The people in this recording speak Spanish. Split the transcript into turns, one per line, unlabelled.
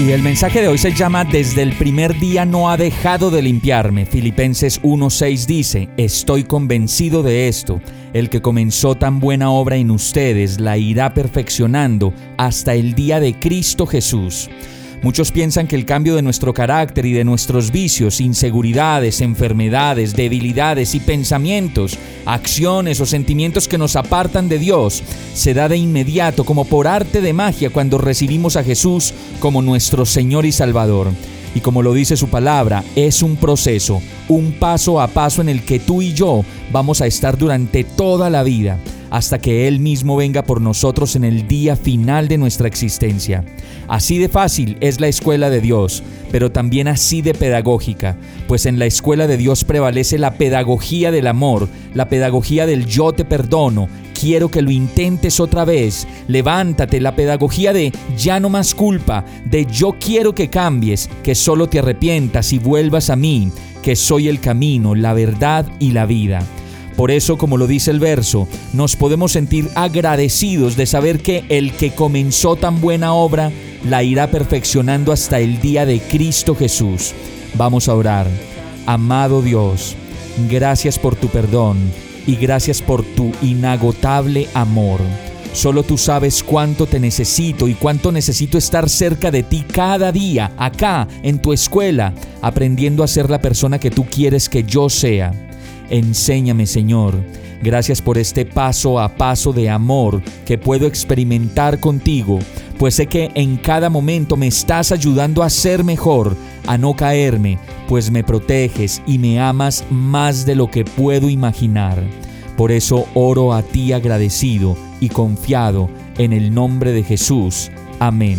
Y el mensaje de hoy se llama Desde el primer día no ha dejado de limpiarme. Filipenses 1.6 dice, Estoy convencido de esto, el que comenzó tan buena obra en ustedes la irá perfeccionando hasta el día de Cristo Jesús. Muchos piensan que el cambio de nuestro carácter y de nuestros vicios, inseguridades, enfermedades, debilidades y pensamientos, acciones o sentimientos que nos apartan de Dios, se da de inmediato como por arte de magia cuando recibimos a Jesús como nuestro Señor y Salvador. Y como lo dice su palabra, es un proceso, un paso a paso en el que tú y yo vamos a estar durante toda la vida hasta que Él mismo venga por nosotros en el día final de nuestra existencia. Así de fácil es la escuela de Dios, pero también así de pedagógica, pues en la escuela de Dios prevalece la pedagogía del amor, la pedagogía del yo te perdono, quiero que lo intentes otra vez, levántate, la pedagogía de ya no más culpa, de yo quiero que cambies, que solo te arrepientas y vuelvas a mí, que soy el camino, la verdad y la vida. Por eso, como lo dice el verso, nos podemos sentir agradecidos de saber que el que comenzó tan buena obra la irá perfeccionando hasta el día de Cristo Jesús. Vamos a orar. Amado Dios, gracias por tu perdón y gracias por tu inagotable amor. Solo tú sabes cuánto te necesito y cuánto necesito estar cerca de ti cada día, acá, en tu escuela, aprendiendo a ser la persona que tú quieres que yo sea. Enséñame, Señor. Gracias por este paso a paso de amor que puedo experimentar contigo, pues sé que en cada momento me estás ayudando a ser mejor, a no caerme, pues me proteges y me amas más de lo que puedo imaginar. Por eso oro a ti agradecido y confiado en el nombre de Jesús. Amén.